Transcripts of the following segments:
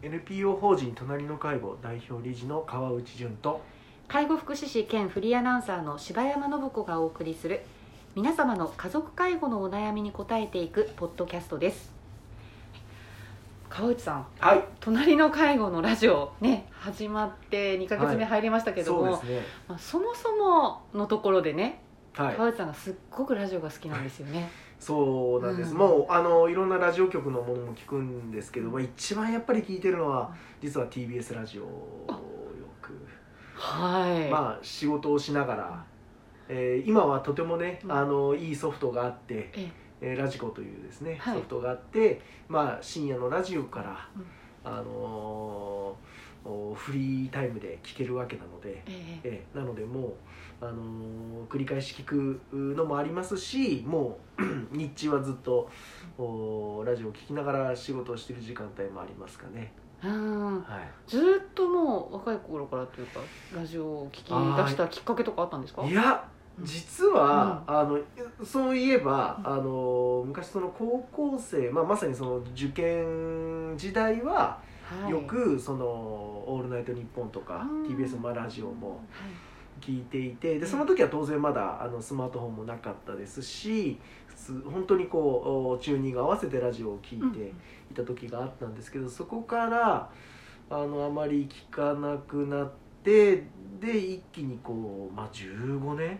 NPO 法人隣の介護代表理事の川内淳と介護福祉士兼フリーアナウンサーの柴山信子がお送りする皆様の家族介護のお悩みに答えていくポッドキャストです。川内さんはい。隣の介護のラジオね始まって2ヶ月目入りましたけども、そうですね。まあ、そもそものところでね、はい。川内さんがすっごくラジオが好きなんですよね、そうなんです、うん。もうあのいろんなラジオ局のものも聞くんですけど、まあ、一番やっぱり聞いてるのは実は TBS ラジオをよく、はい、まあ仕事をしながら、えー今はとてもね、うん。あのいいソフトがあって、ええ。ーラジコというですね、はい。ソフトがあって、まあ、深夜のラジオから、うん。あのーおフリータイムで聞けるわけなので、ええ。えーなのでもう、あのー繰り返し聞くのもありますしもう 日中はずっとおラジオを聞きながら仕事をしている時間帯もありますかね。うんはい。ずーっともう若い頃からというかラジオを聞き出したきっかけとかあったんですか？いや実は、あのそういえば、あの昔その高校生、まあ、まさにその受験時代は、はい。よくその「オールナイトニッポン」とかうん TBS のまあラジオもはい。聞いていてでその時は当然まだあのスマートフォンもなかったですし普通本当にこうチューニング合わせてラジオを聞いていた時があったんですけどそこからあのあまり聞かなくなってで一気にこう、まあ、15年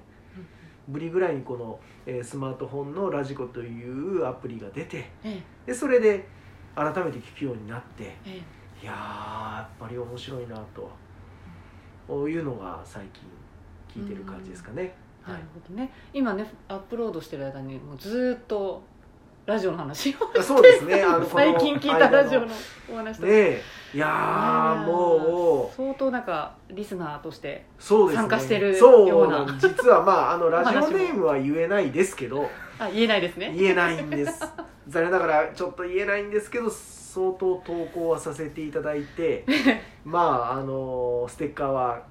ぶりぐらいにこの、えースマートフォンのラジコというアプリが出てえ。でそれで改めて聞くようになってええいやーやっぱり面白いなと。いうのが最近聞いてる感じですかね。えなはい。るほどね。今ねアップロードしてる間にもうずーっとラジオの話をあそうですね。最近聞いたラジオのお話とか、ねえ。いやーもう相当なんかリスナーとして参加してるそうような実はまああのラジオネームは言えないですけど。あ言えないですね。言えないんです残念ながらちょっと言えないんですけど相当投稿はさせていただいて まああのステッカーは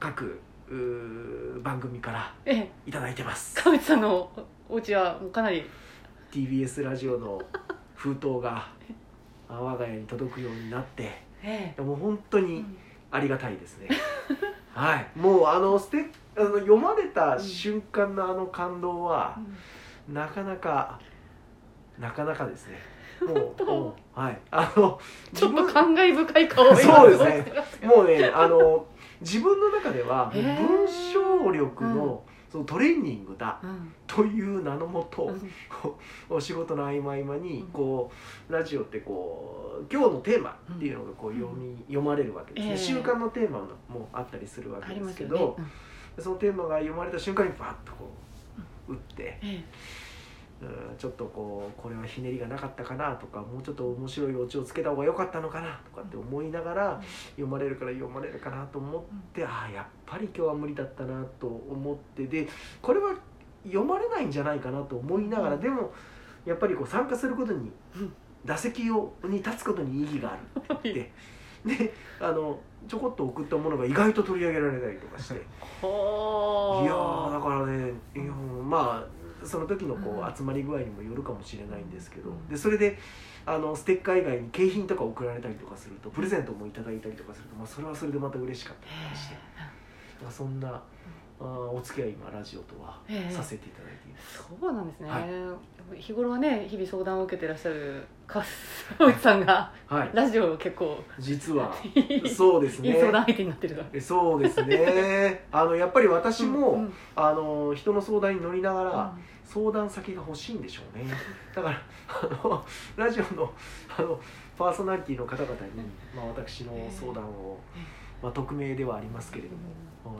各番組からええ。いただいてます。川内さんのお家はもうかなり。TBS ラジオの封筒があ我が家に届くようになってえもう本当えにありがたいですね。はい。もうあのステあの読まれた瞬間のあの感動はなかなかなかなかですね。もう当。もうはい。あのちょっと感慨深い顔。をそうですね。今もうね あの自分の中では文章力のそのトレーニングだうん。という名のもと、うん。お仕事の合間合間にうん。こうラジオってこう今日のテーマっていうのがこううん。読み、読まれるわけですね、ええ。週間のテーマもあったりするわあけですけど、ね。そのテーマが読まれた瞬間にバッとこう打って、ちょっとこうこれはひねりがなかったかなとかもうちょっと面白いオチをつけた方が良かったのかなとかって思いながら読まれるから読まれるかなと思って、ああやっぱり今日は無理だったなと思ってでこれは読まれないんじゃないかなと思いながら、うん。でもやっぱりこう参加することにうん。打席をに立つことに意義があるって。言ってであのちょこっと送ったものが意外と取り上げられたりとかして。いやーだからねいやまあその時のこう集まり具合にもよるかもしれないんですけど、うん。でそれであのステッカー以外に景品とか送られたりとかするとプレゼントもいただいたりとかすると、まあ、それはそれでまた嬉しかったりして、まあ、そんなお付き合い今ラジオとはええ。させていただいています。そうなんですね、はい。日頃はね日々相談を受けてらっしゃる川内 さんがはい、ラジオを結構実はいい そうですね。相談相手になってるそうですね。あのやっぱり私も、うんうん。あの人の相談に乗りながら、うん。相談先が欲しいんでしょうね。だからあのラジオのあのパーソナリティの方々に、まあ、私の相談を、まあ、匿名ではありますけれども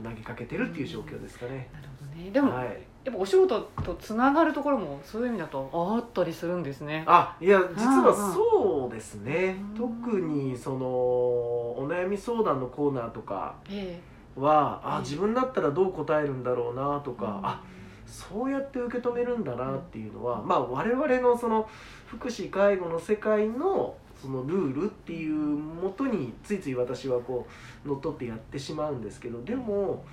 投げかけてるっていう状況ですかね、なるほどね。でも、はい、やっぱお仕事とつながるところもそういう意味だとあったりするんですね。あいや実はそうですね。うん。特にそのお悩み相談のコーナーとかえはあうん自分だったらどう答えるんだろうなとえか、あそうやって受け止めるんだなっていうのは、まあ、我々のその福祉介護の世界のそのルールっていうもとについつい私はこう乗っ取ってやってしまうんですけどでも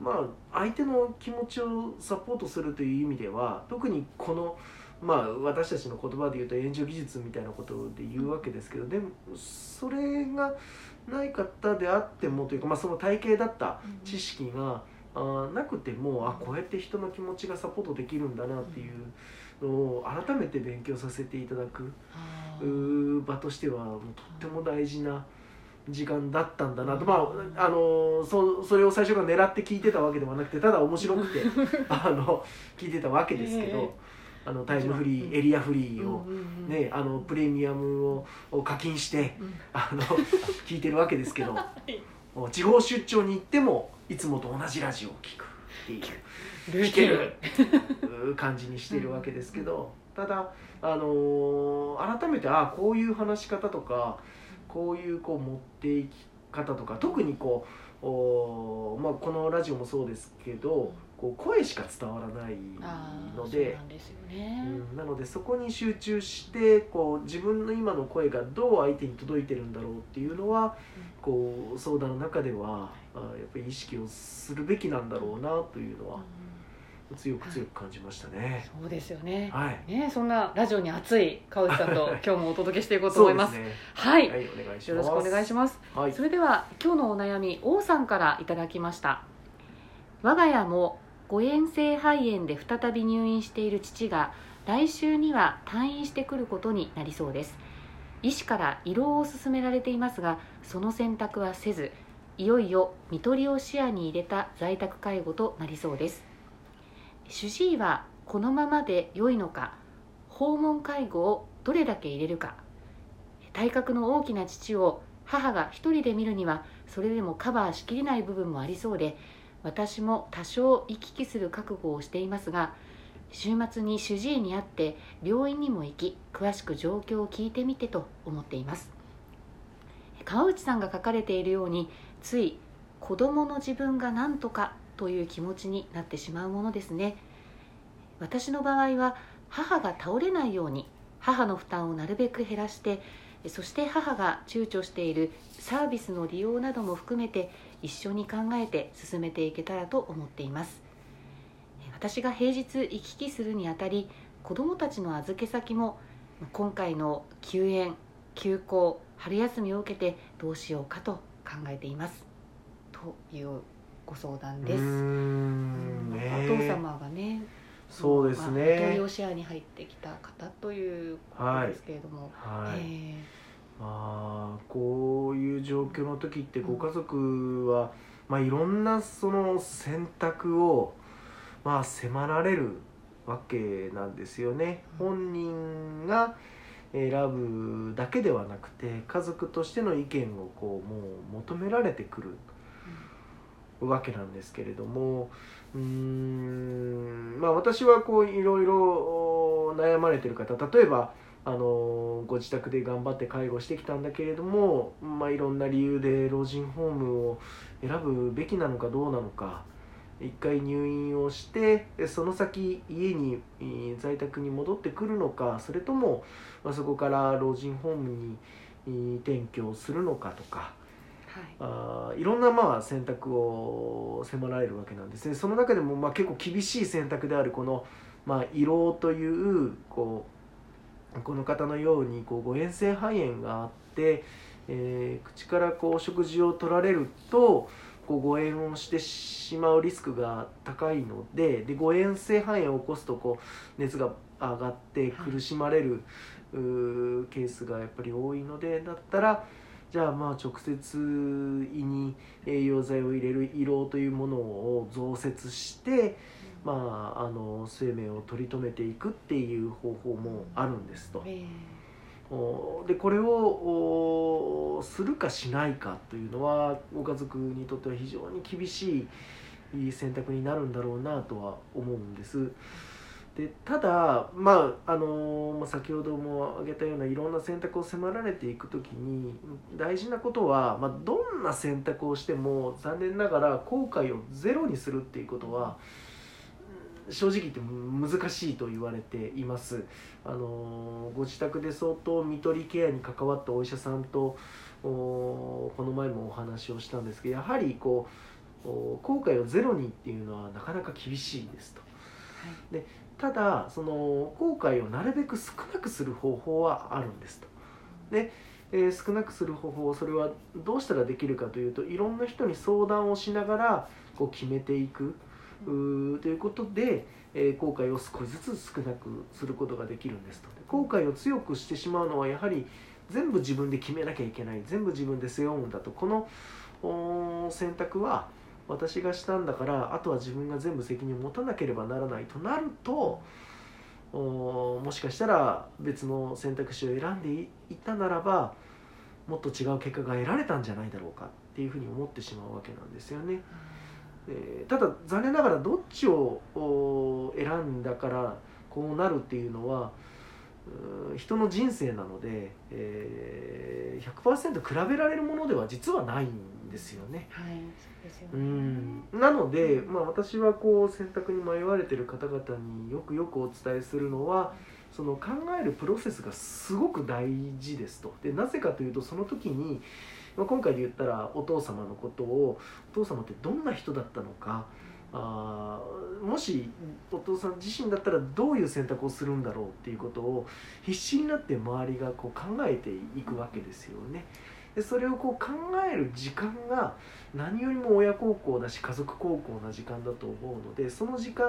まあ相手の気持ちをサポートするという意味では特にこのまあ私たちの言葉で言うと援助技術みたいなことで言うわけですけどでもそれがない方であってもというか、まあ、その体系だった知識が、あなくてもあこうやって人の気持ちがサポートできるんだなっていうのを改めて勉強させていただく場としてはもうとっても大事な時間だったんだなと、まああのそそれを最初から狙って聞いてたわけではなくてただ面白くてあの聞いてたわけですけど。あのタイムフリーエリアフリーを、ね、あのプレミアムを課金して、あの聞いてるわけですけど 地方出張に行ってもいつもと同じラジオを聞くっていう聞ける感じにしてるわけですけどただ、あの改めてああこういう話し方とかこういうこう持っていき方とか特にこうお、まあ、このラジオもそうですけどこう声しか伝わらないのでなのでそこに集中してこう自分の今の声がどう相手に届いてるんだろうっていうのは、こう相談の中ではあやっぱり意識をするべきなんだろうなというのは。強く強く感じましたね、そうですよね。はい。ね、そんなラジオに熱い川内さんと今日もお届けしていこうと思います。すね、はい、はい、お願いします。よろしくお願いします。はい、それでは今日のお悩み王さんからいただきました。我が家も誤嚥性肺炎で再び入院している父が来週には退院してくることになりそうです医師から胃ろうを勧められていますがその選択はせずいよいよ看取りを視野に入れた在宅介護となりそうです主治医はこのままで良いのか？訪問介護をどれだけ入れるか？体格の大きな父を母が一人で見るにはそれでもカバーしきれない部分もありそうで私も多少行き来する覚悟をしていますが週末に主治医に会って病院にも行き詳しく状況を聞いてみてと思っています。川内さんが書かれているようについ子供の自分が何とかという気持ちになってしまうものですね。私の場合は母が倒れないように母の負担をなるべく減らしてそして母が躊躇しているサービスの利用なども含めて一緒に考えて進めていけたらと思っています。私が平日行き来するにあたり子どもたちの預け先も今回の休園休校春休みを受けてどうしようかと考えています。というご相談です。ね、お父様がねそうですね。まあ、養子屋に入ってきた方ということですけれども、はい、はい、まあこういう状況の時ってご家族は、まあいろんなその選択をまあ迫られるわけなんですよね。本人が選ぶだけではなくて家族としての意見をこうもう求められてくるわけなんですけれどもうんまあ私はこういろいろ悩まれてる方例えばあのご自宅で頑張って介護してきたんだけれども、まあ、いろんな理由で老人ホームを選ぶべきなのかどうなのか一回入院をしてその先家に在宅に戻ってくるのかそれとも、まあ、そこから老人ホームに転居をするのかとか。はい、あいろんなまあ選択を迫られるわけなんですね。その中でもまあ結構厳しい選択であるこの、まあ、胃ろうというこうこの方のようにこう誤嚥性肺炎があって、えー、口からこう食事を取られるとこう誤嚥をしてしまうリスクが高いのでで誤嚥性肺炎を起こすとこう熱が上がって苦しまれる、はい、ケースがやっぱり多いのでだったらじゃあまあ直接胃に栄養剤を入れる胃ろうというものを増設して、まあ、あの生命を取り留めていくっていう方法もあるんですと。えー、でこれをするかしないかというのはご家族にとっては非常に厳しい選択になるんだろうなとは思うんです。でただまああの先ほども挙げたようないろんな選択を迫られていく時に大事なことは、まあ、どんな選択をしても残念ながら後悔をゼロにするっていうことは正直言って難しいと言われていますあのご自宅で相当看取りケアに関わったお医者さんとこの前もお話をしたんですけどやはりこう後悔をゼロにっていうのはなかなか厳しいですと。でただその後悔をなるべく少なくする方法はあるんですと。で、えー、少なくする方法それはどうしたらできるかというといろんな人に相談をしながらこう決めていくということで、えー、後悔を少しずつ少なくすることができるんですと。後悔を強くしてしまうのはやはり全部自分で決めなきゃいけない全部自分で背負うんだとこの選択は私がしたんだからあとは自分が全部責任を持たなければならないとなるともしかしたら別の選択肢を選んでいったならばもっと違う結果が得られたんじゃないだろうかっていうふうに思ってしまうわけなんですよね。えー、ただ残念ながらどっちを選んだからこうなるっていうのは人の人生なので、えー、100%比べられるものでは実はないんですよね。はい、ですよねうんなので、まあ、私はこう選択に迷われてる方々によくよくお伝えするのはその考えるプロセスがすごく大事ですと。でなぜかというとその時に、まあ、今回で言ったらお父様のことをお父様ってどんな人だったのか。あもしお父さん自身だったらどういう選択をするんだろうっていうことを必死になって周りがこう考えていくわけですよね。でそれをこう考える時間が何よりも親孝行だし家族孝行な時間だと思うのでその時間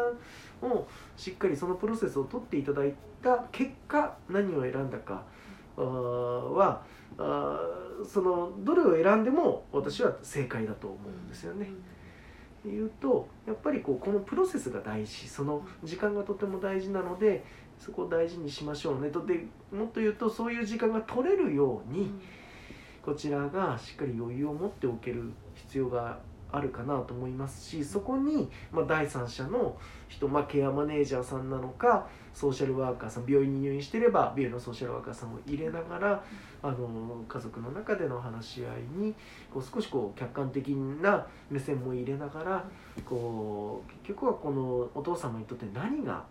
をしっかりそのプロセスを取っていただいた結果何を選んだかはあそのどれを選んでも私は正解だと思うんですよね。いうとやっぱりこうこのプロセスが大事その時間がとても大事なのでそこを大事にしましょうねとでもっと言うとそういう時間が取れるように、こちらがしっかり余裕を持っておける必要があるかなと思いますしそこに、まあ、第三者の人、まあ、ケアマネージャーさんなのかソーシャルワーカーさん病院に入院してれば病院のソーシャルワーカーさんを入れながらあの家族の中での話し合いにこう少しこう客観的な目線も入れながらこう結局はこのお父様にとって何が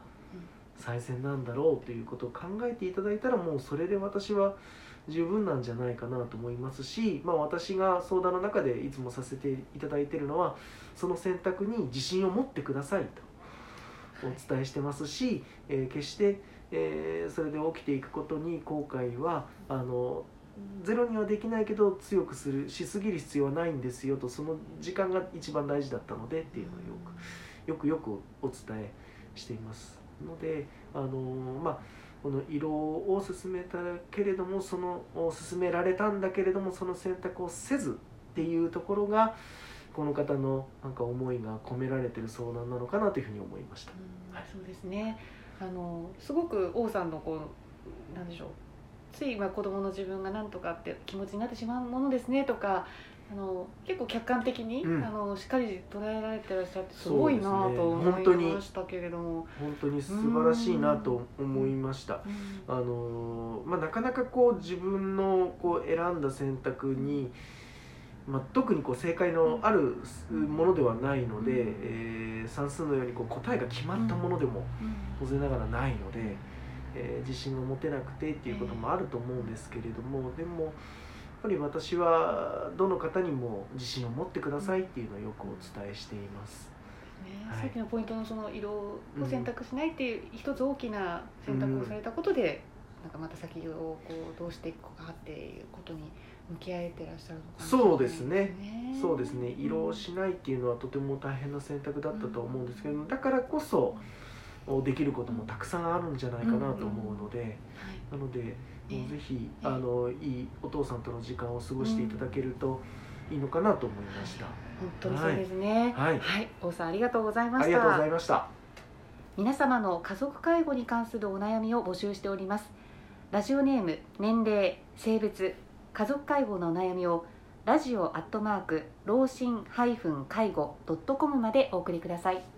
最善なんだろうということを考えていただいたらもうそれで私は十分なんじゃないかなと思いますし、まあ、私が相談の中でいつもさせていただいてるのはその選択に自信を持ってくださいとお伝えしてますし、えー、決して、えー、それで起きていくことに後悔はあのゼロにはできないけど強くするしすぎる必要はないんですよとその時間が一番大事だったのでっていうのをよくよくよくお伝えしています。のであのまあこの色を進めたけれどもその進められたんだけれどもその選択をせずっていうところがこの方のなんか思いが込められてる相談なのかなというふうに思いました。はい、そうですね。あのすごく王さんのこうなんでしょう。ついまあ子供の自分が何とかって気持ちになってしまうものですねとかあの結構客観的に、うん、あのしっかり捉えられてらっしゃってすごいなと思いましたけれども、本当に。素晴らしいなと思いました、あのまあ、なかなかこう自分のこう選んだ選択に、まあ、特にこう正解のあるものではないので、うん、えー、算数のようにこう答えが決まったものでも当然ながらないので、えー、自信を持てなくてっていうこともあると思うんですけれどもでも。ぱり私はどの方にも自信を持ってくださいっていうのをよくお伝えしています。ね、はい、さっきのポイントのその色を選択しないっていう一つ大きな選択をされたことで、うん、なんかまた先をこうどうしていくかっていうことに向き合えてらっしゃるのかな、そうですね。そうですね。色をしないっていうのはとても大変な選択だったと思うんですけど、だからこそできることもたくさんあるんじゃないかなと思うので、なのでもうぜひあのいいお父さんとの時間を過ごしていただけるといいのかなと思いました。本当にそうですね。はい、はい、王さんありがとうございました。ありがとうございました。皆様の家族介護に関するお悩みを募集しております。ラジオネーム、年齢、性別、家族介護のお悩みをラジオアットマーク老人介護ドットコムまでお送りください。